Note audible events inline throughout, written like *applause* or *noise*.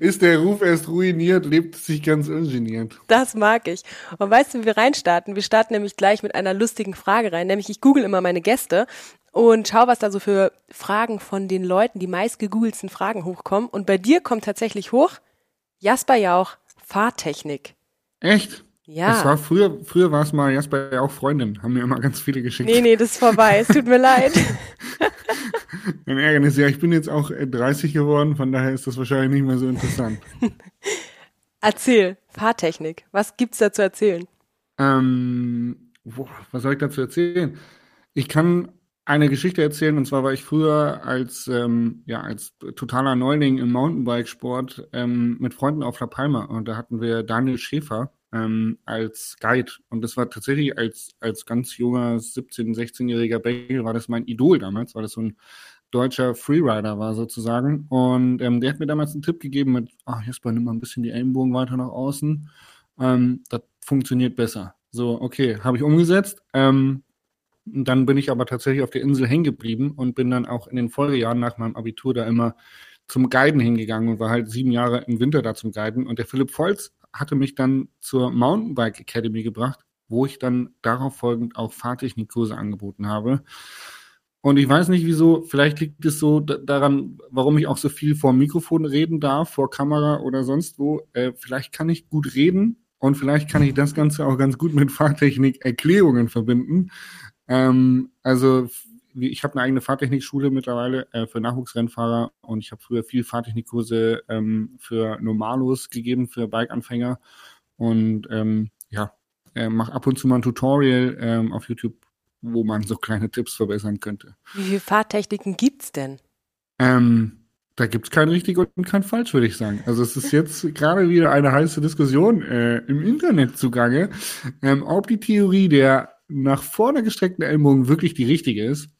Ist der Ruf erst ruiniert, lebt es sich ganz ungeniert. Das mag ich. Und weißt du, wie wir reinstarten? Wir starten nämlich gleich mit einer lustigen Frage rein. Nämlich, ich google immer meine Gäste und schau, was da so für Fragen von den Leuten, die meist gegoogelsten Fragen hochkommen. Und bei dir kommt tatsächlich hoch Jasper Jauch, Fahrtechnik. Echt? Ja. Es war früher, früher war es mal Jasper Jauch Freundin, haben mir immer ganz viele geschickt. Nee, nee, das ist vorbei. Es tut mir leid. *laughs* Ein Ärgernis, ja, ich bin jetzt auch 30 geworden, von daher ist das wahrscheinlich nicht mehr so interessant. *laughs* Erzähl, Fahrtechnik. Was gibt's da zu erzählen? Ähm, boah, was soll ich dazu erzählen? Ich kann eine Geschichte erzählen, und zwar war ich früher als, ähm, ja, als totaler Neuling im Mountainbikesport ähm, mit Freunden auf La Palma und da hatten wir Daniel Schäfer ähm, als Guide und das war tatsächlich als, als ganz junger 17-, 16-jähriger Belgier war das mein Idol damals, weil das so ein deutscher Freerider war sozusagen und ähm, der hat mir damals einen Tipp gegeben mit, ach Jesper, nimm mal ein bisschen die Ellenbogen weiter nach außen, ähm, das funktioniert besser. So, okay, habe ich umgesetzt. Ähm, dann bin ich aber tatsächlich auf der Insel hängen geblieben und bin dann auch in den Folgejahren nach meinem Abitur da immer zum Guiden hingegangen und war halt sieben Jahre im Winter da zum Guiden. Und der Philipp Volz hatte mich dann zur Mountainbike Academy gebracht, wo ich dann darauf folgend auch Fahrtechnikkurse angeboten habe. Und ich weiß nicht wieso, vielleicht liegt es so daran, warum ich auch so viel vor Mikrofon reden darf, vor Kamera oder sonst wo. Äh, vielleicht kann ich gut reden und vielleicht kann ich das Ganze auch ganz gut mit Fahrtechnik-Erklärungen verbinden. Ähm, also ich habe eine eigene Fahrtechnikschule mittlerweile äh, für Nachwuchsrennfahrer und ich habe früher viel Fahrtechnikkurse ähm, für Normalos gegeben, für Bike-Anfänger und ähm, ja, äh, mache ab und zu mal ein Tutorial ähm, auf YouTube, wo man so kleine Tipps verbessern könnte. Wie viele Fahrtechniken gibt's denn? Ähm, da gibt's kein richtig und kein falsch, würde ich sagen. Also es ist jetzt *laughs* gerade wieder eine heiße Diskussion äh, im Internet zugange, ähm, ob die Theorie der nach vorne gestreckten Ellbogen wirklich die richtige ist.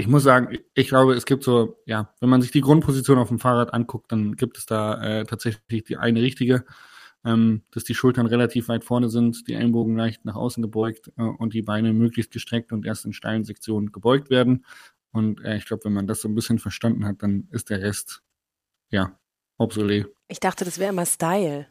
Ich muss sagen, ich glaube, es gibt so, ja, wenn man sich die Grundposition auf dem Fahrrad anguckt, dann gibt es da äh, tatsächlich die eine richtige, ähm, dass die Schultern relativ weit vorne sind, die Ellenbogen leicht nach außen gebeugt äh, und die Beine möglichst gestreckt und erst in steilen Sektionen gebeugt werden. Und äh, ich glaube, wenn man das so ein bisschen verstanden hat, dann ist der Rest, ja, obsolet. Ich dachte, das wäre immer Style.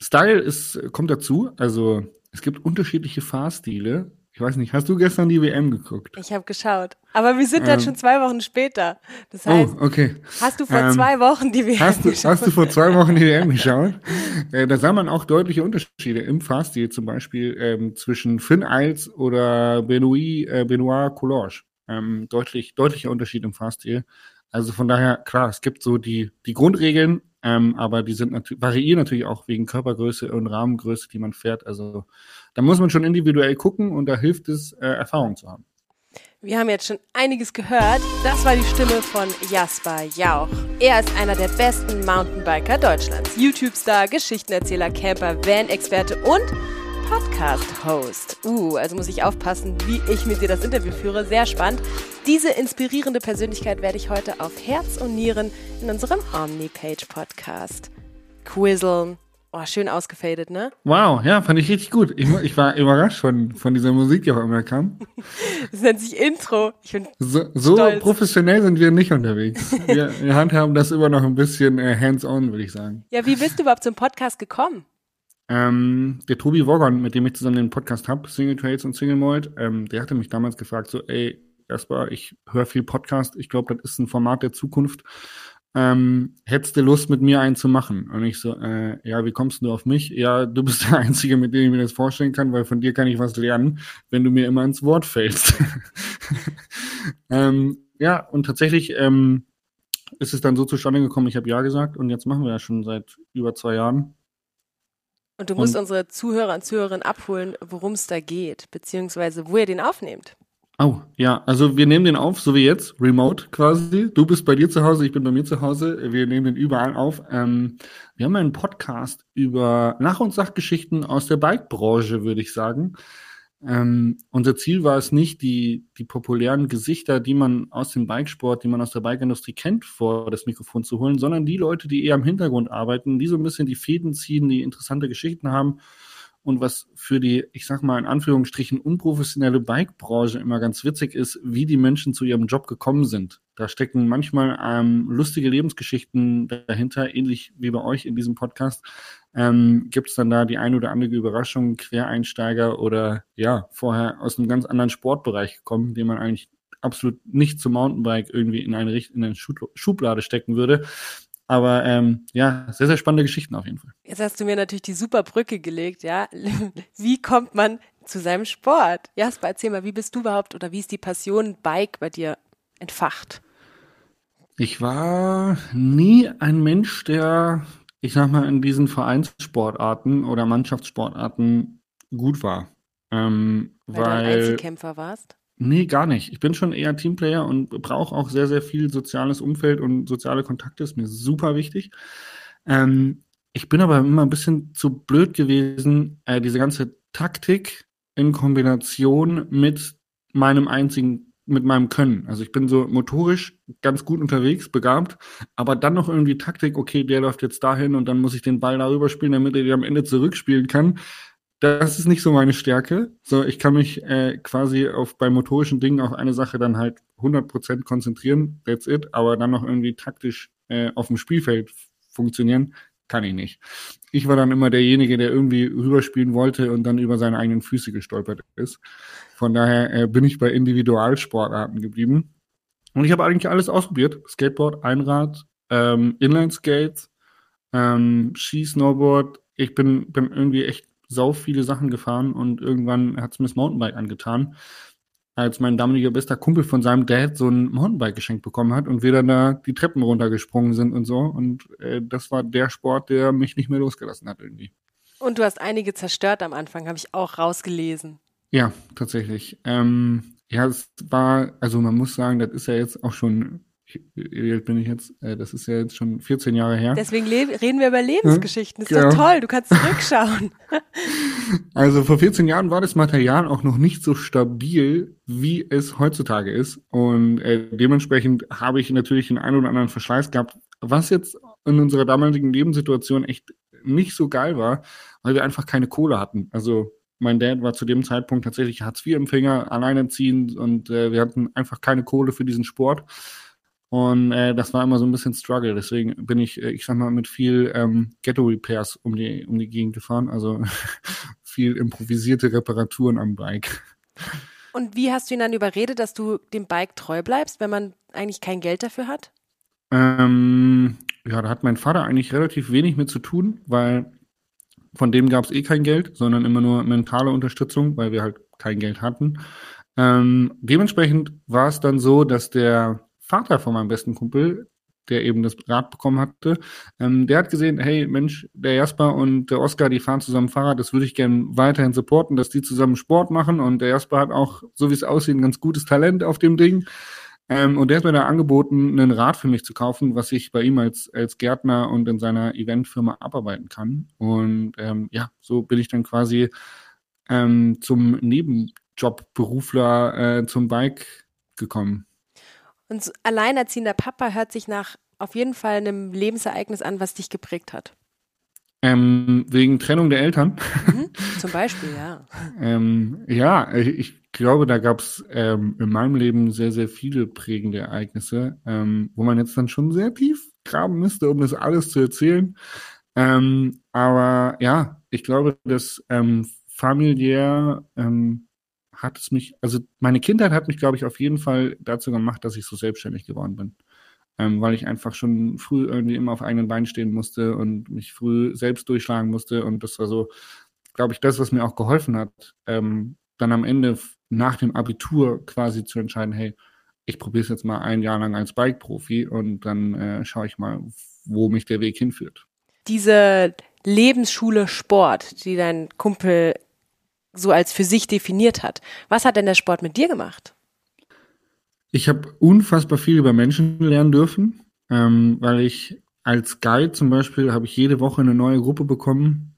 Style ist, kommt dazu. Also es gibt unterschiedliche Fahrstile. Ich weiß nicht, hast du gestern die WM geguckt? Ich habe geschaut. Aber wir sind ähm, dann schon zwei Wochen später. Das heißt, oh, okay. hast du vor ähm, zwei Wochen die WM hast du, geschaut? Hast du vor zwei Wochen die WM geschaut? *laughs* äh, da sah man auch deutliche Unterschiede im Fahrstil, zum Beispiel ähm, zwischen Finn Eils oder Benoit, äh, Benoit Collage. Ähm, deutlich, deutlicher Unterschied im Fahrstil. Also von daher, klar, es gibt so die, die Grundregeln, ähm, aber die sind natürlich, variieren natürlich auch wegen Körpergröße und Rahmengröße, die man fährt. Also da muss man schon individuell gucken und da hilft es, äh, Erfahrung zu haben. Wir haben jetzt schon einiges gehört. Das war die Stimme von Jasper Jauch. Er ist einer der besten Mountainbiker Deutschlands. YouTube-Star, Geschichtenerzähler, Camper, Van-Experte und Podcast-Host. Uh, also muss ich aufpassen, wie ich mit dir das Interview führe. Sehr spannend. Diese inspirierende Persönlichkeit werde ich heute auf Herz und Nieren in unserem Omnipage-Podcast quizzeln. Oh, schön ausgefadet, ne? Wow, ja, fand ich richtig gut. Ich, ich war überrascht von, von dieser Musik, die auch immer kam. *laughs* Das nennt sich Intro. Ich bin so, so professionell sind wir nicht unterwegs. Wir, wir handhaben das immer noch ein bisschen äh, hands-on, würde ich sagen. Ja, wie bist du überhaupt zum Podcast gekommen? Ähm, der Tobi Wogon, mit dem ich zusammen den Podcast habe, Single Trails und Single Mold, ähm, der hatte mich damals gefragt, so, ey, erstmal, ich höre viel Podcast, ich glaube, das ist ein Format der Zukunft. Ähm, hättest du Lust, mit mir einen zu machen? Und ich so, äh, ja, wie kommst du auf mich? Ja, du bist der Einzige, mit dem ich mir das vorstellen kann, weil von dir kann ich was lernen, wenn du mir immer ins Wort fällst. *laughs* ähm, ja, und tatsächlich ähm, ist es dann so zustande gekommen, ich habe Ja gesagt und jetzt machen wir ja schon seit über zwei Jahren. Und du musst und, unsere Zuhörer und Zuhörerinnen abholen, worum es da geht, beziehungsweise wo ihr den aufnehmt. Oh, ja, also wir nehmen den auf, so wie jetzt, remote quasi. Du bist bei dir zu Hause, ich bin bei mir zu Hause. Wir nehmen den überall auf. Ähm, wir haben einen Podcast über Nach- und Sachgeschichten aus der Bike-Branche, würde ich sagen. Ähm, unser Ziel war es nicht, die, die populären Gesichter, die man aus dem Bikesport, die man aus der Bikeindustrie kennt, vor das Mikrofon zu holen, sondern die Leute, die eher im Hintergrund arbeiten, die so ein bisschen die Fäden ziehen, die interessante Geschichten haben und was für die, ich sag mal in Anführungsstrichen, unprofessionelle Bikebranche immer ganz witzig ist, wie die Menschen zu ihrem Job gekommen sind. Da stecken manchmal ähm, lustige Lebensgeschichten dahinter, ähnlich wie bei euch in diesem Podcast. Ähm, Gibt es dann da die ein oder andere Überraschung, Quereinsteiger oder ja, vorher aus einem ganz anderen Sportbereich gekommen, den man eigentlich absolut nicht zum Mountainbike irgendwie in eine, in eine Schublade stecken würde. Aber ähm, ja, sehr, sehr spannende Geschichten auf jeden Fall. Jetzt hast du mir natürlich die super Brücke gelegt, ja. *laughs* Wie kommt man zu seinem Sport? Jasper, erzähl mal, wie bist du überhaupt oder wie ist die Passion Bike bei dir entfacht? Ich war nie ein Mensch, der, ich sag mal, in diesen Vereinssportarten oder Mannschaftssportarten gut war. Ähm, weil, weil du ein Einzelkämpfer warst? Nee, gar nicht. Ich bin schon eher Teamplayer und brauche auch sehr, sehr viel soziales Umfeld und soziale Kontakte. Ist mir super wichtig. Ähm, ich bin aber immer ein bisschen zu blöd gewesen, äh, diese ganze Taktik in Kombination mit meinem einzigen, mit meinem Können. Also ich bin so motorisch ganz gut unterwegs, begabt, aber dann noch irgendwie Taktik, okay, der läuft jetzt dahin und dann muss ich den Ball darüber spielen, damit er die am Ende zurückspielen kann das ist nicht so meine Stärke. So, ich kann mich äh, quasi auf bei motorischen Dingen auf eine Sache dann halt 100% konzentrieren, that's it, aber dann noch irgendwie taktisch äh, auf dem Spielfeld funktionieren, kann ich nicht. Ich war dann immer derjenige, der irgendwie rüberspielen wollte und dann über seine eigenen Füße gestolpert ist. Von daher äh, bin ich bei Individualsportarten geblieben. Und ich habe eigentlich alles ausprobiert. Skateboard, Einrad, ähm, Inline-Skates, ähm, Ski, Snowboard. Ich bin, bin irgendwie echt sau viele Sachen gefahren und irgendwann hat es mir das Mountainbike angetan, als mein damaliger bester Kumpel von seinem Dad so ein Mountainbike geschenkt bekommen hat und wir dann da die Treppen runtergesprungen sind und so. Und äh, das war der Sport, der mich nicht mehr losgelassen hat irgendwie. Und du hast einige zerstört am Anfang, habe ich auch rausgelesen. Ja, tatsächlich. Ähm, ja, es war, also man muss sagen, das ist ja jetzt auch schon wie alt bin ich jetzt? Äh, das ist ja jetzt schon 14 Jahre her. Deswegen reden wir über Lebensgeschichten. Das ist ja. doch toll, du kannst zurückschauen. *laughs* *laughs* also vor 14 Jahren war das Material auch noch nicht so stabil, wie es heutzutage ist. Und äh, dementsprechend habe ich natürlich den einen oder anderen Verschleiß gehabt, was jetzt in unserer damaligen Lebenssituation echt nicht so geil war, weil wir einfach keine Kohle hatten. Also mein Dad war zu dem Zeitpunkt tatsächlich Hartz-IV-Empfänger, alleinerziehend und äh, wir hatten einfach keine Kohle für diesen Sport. Und äh, das war immer so ein bisschen Struggle. Deswegen bin ich, äh, ich sag mal, mit viel ähm, Ghetto-Repairs um die, um die Gegend gefahren. Also *laughs* viel improvisierte Reparaturen am Bike. Und wie hast du ihn dann überredet, dass du dem Bike treu bleibst, wenn man eigentlich kein Geld dafür hat? Ähm, ja, da hat mein Vater eigentlich relativ wenig mit zu tun, weil von dem gab es eh kein Geld, sondern immer nur mentale Unterstützung, weil wir halt kein Geld hatten. Ähm, dementsprechend war es dann so, dass der Vater von meinem besten Kumpel, der eben das Rad bekommen hatte, ähm, der hat gesehen, hey Mensch, der Jasper und der Oscar, die fahren zusammen Fahrrad, das würde ich gerne weiterhin supporten, dass die zusammen Sport machen und der Jasper hat auch, so wie es aussieht, ein ganz gutes Talent auf dem Ding. Ähm, und der hat mir da angeboten, ein Rad für mich zu kaufen, was ich bei ihm als, als Gärtner und in seiner Eventfirma abarbeiten kann. Und ähm, ja, so bin ich dann quasi ähm, zum Nebenjobberufler äh, zum Bike gekommen. Und alleinerziehender Papa hört sich nach auf jeden Fall einem Lebensereignis an, was dich geprägt hat. Ähm, wegen Trennung der Eltern. Mhm, *laughs* zum Beispiel, ja. ähm, ja, ich glaube, da gab es ähm, in meinem Leben sehr, sehr viele prägende Ereignisse, ähm, wo man jetzt dann schon sehr tief graben müsste, um das alles zu erzählen. Ähm, aber ja, ich glaube, dass ähm, familiär ähm, hat es mich, also meine Kindheit hat mich, glaube ich, auf jeden Fall dazu gemacht, dass ich so selbstständig geworden bin. Ähm, weil ich einfach schon früh irgendwie immer auf eigenen Beinen stehen musste und mich früh selbst durchschlagen musste. Und das war so, glaube ich, das, was mir auch geholfen hat, ähm, dann am Ende nach dem Abitur quasi zu entscheiden, hey, ich probiere es jetzt mal ein Jahr lang als Bike-Profi und dann äh, schaue ich mal, wo mich der Weg hinführt. Diese Lebensschule Sport, die dein Kumpel so als für sich definiert hat. Was hat denn der Sport mit dir gemacht? Ich habe unfassbar viel über Menschen lernen dürfen, ähm, weil ich als Guide zum Beispiel habe ich jede Woche eine neue Gruppe bekommen.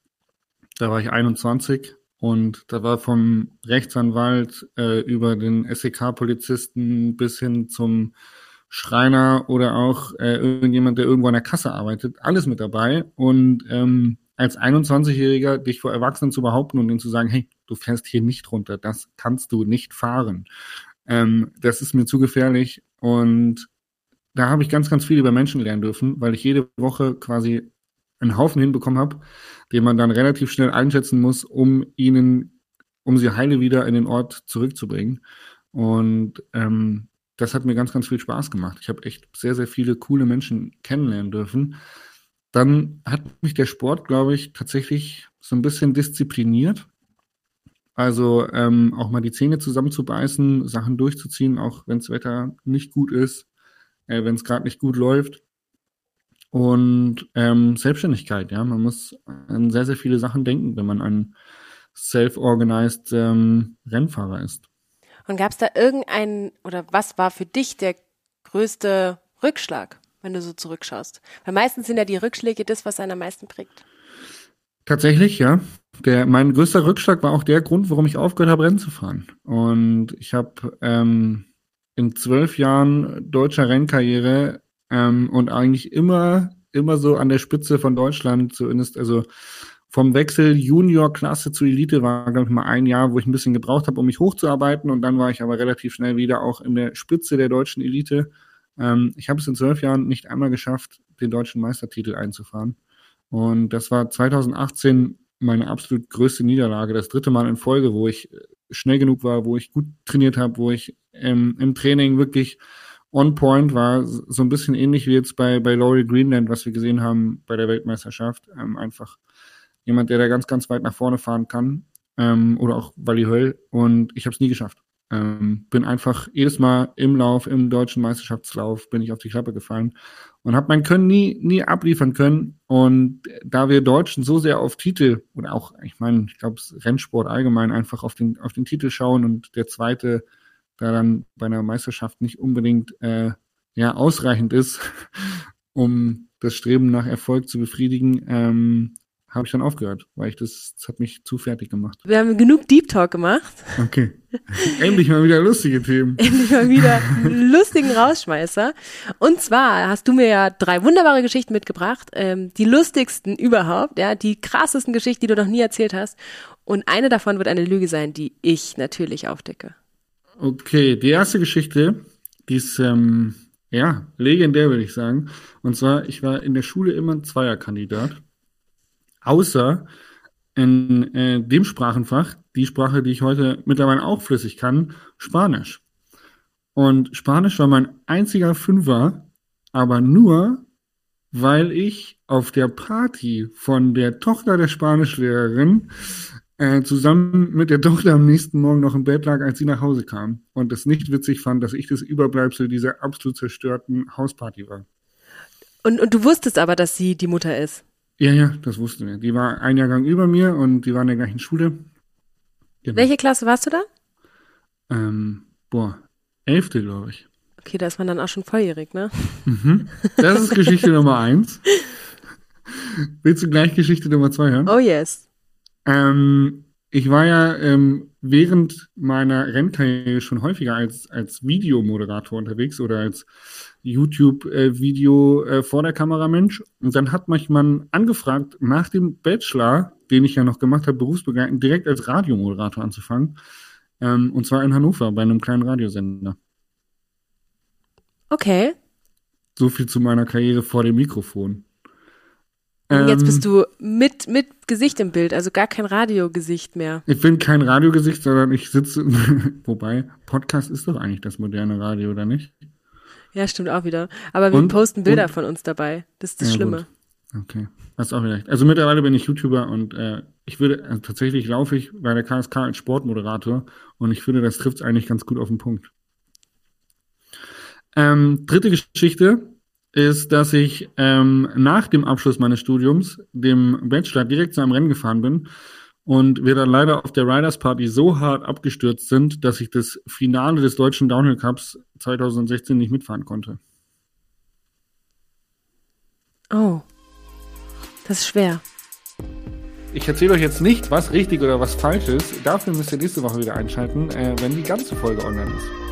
Da war ich 21 und da war vom Rechtsanwalt äh, über den SEK-Polizisten bis hin zum Schreiner oder auch äh, irgendjemand, der irgendwo an der Kasse arbeitet, alles mit dabei. Und ähm, als 21-Jähriger dich vor Erwachsenen zu behaupten und ihnen zu sagen, hey, du fährst hier nicht runter, das kannst du nicht fahren. Ähm, das ist mir zu gefährlich. Und da habe ich ganz, ganz viel über Menschen lernen dürfen, weil ich jede Woche quasi einen Haufen hinbekommen habe, den man dann relativ schnell einschätzen muss, um ihnen, um sie heile wieder in den Ort zurückzubringen. Und ähm, das hat mir ganz, ganz viel Spaß gemacht. Ich habe echt sehr, sehr viele coole Menschen kennenlernen dürfen. Dann hat mich der Sport, glaube ich, tatsächlich so ein bisschen diszipliniert. Also ähm, auch mal die Zähne zusammenzubeißen, Sachen durchzuziehen, auch wenn das Wetter nicht gut ist, äh, wenn es gerade nicht gut läuft. Und ähm, Selbstständigkeit, ja, man muss an sehr, sehr viele Sachen denken, wenn man ein self-organized ähm, Rennfahrer ist. Und gab es da irgendeinen, oder was war für dich der größte Rückschlag, wenn du so zurückschaust? Weil meistens sind ja die Rückschläge das, was einen am meisten prägt. Tatsächlich, ja. Der, mein größter Rückschlag war auch der Grund, warum ich aufgehört habe, Rennen zu fahren. Und ich habe ähm, in zwölf Jahren deutscher Rennkarriere ähm, und eigentlich immer, immer so an der Spitze von Deutschland, zumindest, also vom Wechsel Junior-Klasse zu Elite war, glaube ich, mal ein Jahr, wo ich ein bisschen gebraucht habe, um mich hochzuarbeiten. Und dann war ich aber relativ schnell wieder auch in der Spitze der deutschen Elite. Ähm, ich habe es in zwölf Jahren nicht einmal geschafft, den deutschen Meistertitel einzufahren. Und das war 2018 meine absolut größte Niederlage, das dritte Mal in Folge, wo ich schnell genug war, wo ich gut trainiert habe, wo ich ähm, im Training wirklich on point war, so ein bisschen ähnlich wie jetzt bei, bei Laurie Greenland, was wir gesehen haben bei der Weltmeisterschaft. Ähm, einfach jemand, der da ganz, ganz weit nach vorne fahren kann. Ähm, oder auch Wally Höll. Und ich habe es nie geschafft. Ähm, bin einfach jedes Mal im Lauf, im deutschen Meisterschaftslauf, bin ich auf die Klappe gefallen und habe mein Können nie, nie abliefern können. Und da wir Deutschen so sehr auf Titel oder auch, ich meine, ich glaube, Rennsport allgemein einfach auf den, auf den Titel schauen und der zweite da dann bei einer Meisterschaft nicht unbedingt äh, ja ausreichend ist, *laughs* um das Streben nach Erfolg zu befriedigen, ähm, habe ich dann aufgehört, weil ich das, das hat mich zu fertig gemacht. Wir haben genug Deep Talk gemacht. Okay. *laughs* Endlich mal wieder lustige Themen. *laughs* Endlich mal wieder lustigen Rausschmeißer. Und zwar hast du mir ja drei wunderbare Geschichten mitgebracht, ähm, die lustigsten überhaupt, ja, die krassesten Geschichten, die du noch nie erzählt hast. Und eine davon wird eine Lüge sein, die ich natürlich aufdecke. Okay, die erste Geschichte, die ist ähm, ja legendär, würde ich sagen. Und zwar, ich war in der Schule immer ein Zweierkandidat außer in äh, dem Sprachenfach, die Sprache, die ich heute mittlerweile auch flüssig kann, Spanisch. Und Spanisch war mein einziger Fünfer, aber nur, weil ich auf der Party von der Tochter der Spanischlehrerin äh, zusammen mit der Tochter am nächsten Morgen noch im Bett lag, als sie nach Hause kam. Und es nicht witzig fand, dass ich das Überbleibsel dieser absolut zerstörten Hausparty war. Und, und du wusstest aber, dass sie die Mutter ist. Ja, ja, das wussten wir. Die war ein Jahrgang über mir und die war in der gleichen Schule. Genau. Welche Klasse warst du da? Ähm, boah, elfte, glaube ich. Okay, da ist man dann auch schon volljährig, ne? Mhm. Das ist Geschichte *laughs* Nummer eins. Willst du gleich Geschichte Nummer zwei hören? Oh yes. Ähm, ich war ja ähm, während meiner Rennkarriere schon häufiger als, als Videomoderator unterwegs oder als YouTube-Video äh, vor der Kamera Mensch. Und dann hat mich man angefragt, nach dem Bachelor, den ich ja noch gemacht habe, berufsbegleitend, direkt als Radiomoderator anzufangen. Ähm, und zwar in Hannover bei einem kleinen Radiosender. Okay. So viel zu meiner Karriere vor dem Mikrofon. Jetzt bist ähm, du mit, mit Gesicht im Bild, also gar kein Radiogesicht mehr. Ich bin kein Radiogesicht, sondern ich sitze, *laughs* wobei, Podcast ist doch eigentlich das moderne Radio, oder nicht? Ja, stimmt auch wieder. Aber wir und, posten Bilder und, von uns dabei. Das ist das ja, Schlimme. Gut. Okay. Hast auch recht. Also mittlerweile bin ich YouTuber und äh, ich würde, also tatsächlich laufe ich bei der KSK als Sportmoderator und ich finde, das trifft es eigentlich ganz gut auf den Punkt. Ähm, dritte Geschichte ist, dass ich ähm, nach dem Abschluss meines Studiums, dem Bachelor, direkt zu einem Rennen gefahren bin und wir dann leider auf der Riders Party so hart abgestürzt sind, dass ich das Finale des deutschen Downhill Cups 2016 nicht mitfahren konnte. Oh, das ist schwer. Ich erzähle euch jetzt nicht, was richtig oder was falsch ist. Dafür müsst ihr nächste Woche wieder einschalten, äh, wenn die ganze Folge online ist.